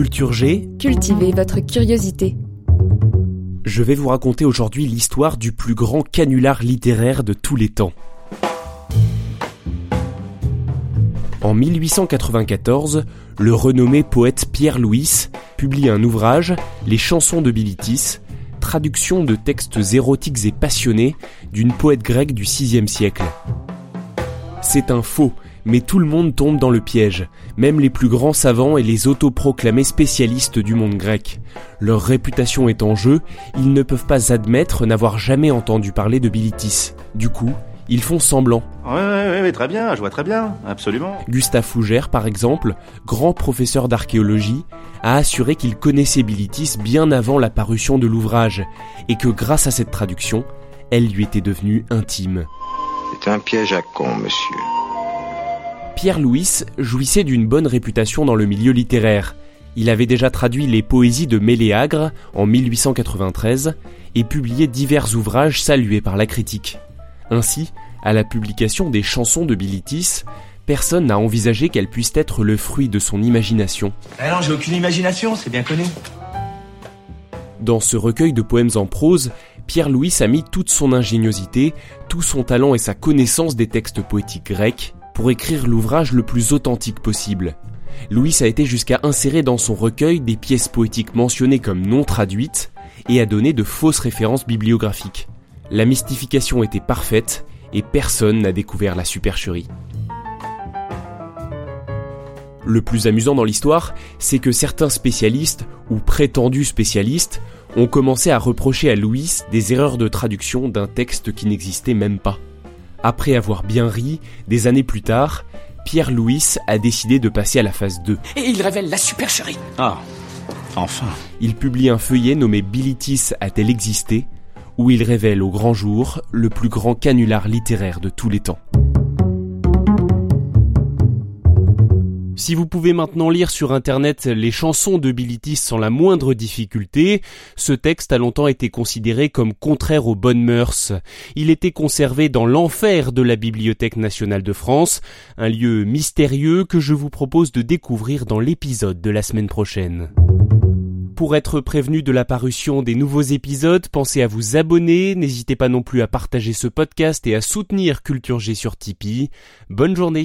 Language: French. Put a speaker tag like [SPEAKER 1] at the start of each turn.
[SPEAKER 1] Culture G,
[SPEAKER 2] Cultivez votre curiosité.
[SPEAKER 1] je vais vous raconter aujourd'hui l'histoire du plus grand canular littéraire de tous les temps. En 1894, le renommé poète Pierre Louis publie un ouvrage, Les chansons de Bilitis, traduction de textes érotiques et passionnés d'une poète grecque du VIe siècle. C'est un faux, mais tout le monde tombe dans le piège, même les plus grands savants et les autoproclamés spécialistes du monde grec. Leur réputation est en jeu, ils ne peuvent pas admettre n'avoir jamais entendu parler de Bilitis. Du coup, ils font semblant.
[SPEAKER 3] Ouais, ouais, ouais, très bien, je vois très bien, absolument.
[SPEAKER 1] Gustave Fougère, par exemple, grand professeur d'archéologie, a assuré qu'il connaissait Bilitis bien avant la parution de l'ouvrage, et que grâce à cette traduction, elle lui était devenue intime.
[SPEAKER 4] C'est un piège à con, monsieur.
[SPEAKER 1] Pierre Louis jouissait d'une bonne réputation dans le milieu littéraire. Il avait déjà traduit les poésies de Méléagre en 1893 et publié divers ouvrages salués par la critique. Ainsi, à la publication des chansons de Bilitis, personne n'a envisagé qu'elles puissent être le fruit de son imagination.
[SPEAKER 3] Ah non, j'ai aucune imagination, c'est bien connu.
[SPEAKER 1] Dans ce recueil de poèmes en prose, Pierre Louis a mis toute son ingéniosité, tout son talent et sa connaissance des textes poétiques grecs pour écrire l'ouvrage le plus authentique possible. Louis a été jusqu'à insérer dans son recueil des pièces poétiques mentionnées comme non traduites et a donné de fausses références bibliographiques. La mystification était parfaite et personne n'a découvert la supercherie. Le plus amusant dans l'histoire, c'est que certains spécialistes, ou prétendus spécialistes, ont commencé à reprocher à Louis des erreurs de traduction d'un texte qui n'existait même pas. Après avoir bien ri, des années plus tard, Pierre Louis a décidé de passer à la phase 2.
[SPEAKER 5] Et il révèle la supercherie.
[SPEAKER 3] Ah, enfin.
[SPEAKER 1] Il publie un feuillet nommé Bilitis a-t-elle existé où il révèle au grand jour le plus grand canular littéraire de tous les temps. Si vous pouvez maintenant lire sur internet les chansons de Bilitis sans la moindre difficulté, ce texte a longtemps été considéré comme contraire aux bonnes mœurs. Il était conservé dans l'enfer de la Bibliothèque nationale de France, un lieu mystérieux que je vous propose de découvrir dans l'épisode de la semaine prochaine. Pour être prévenu de la parution des nouveaux épisodes, pensez à vous abonner, n'hésitez pas non plus à partager ce podcast et à soutenir Culture G sur Tipeee. Bonne journée.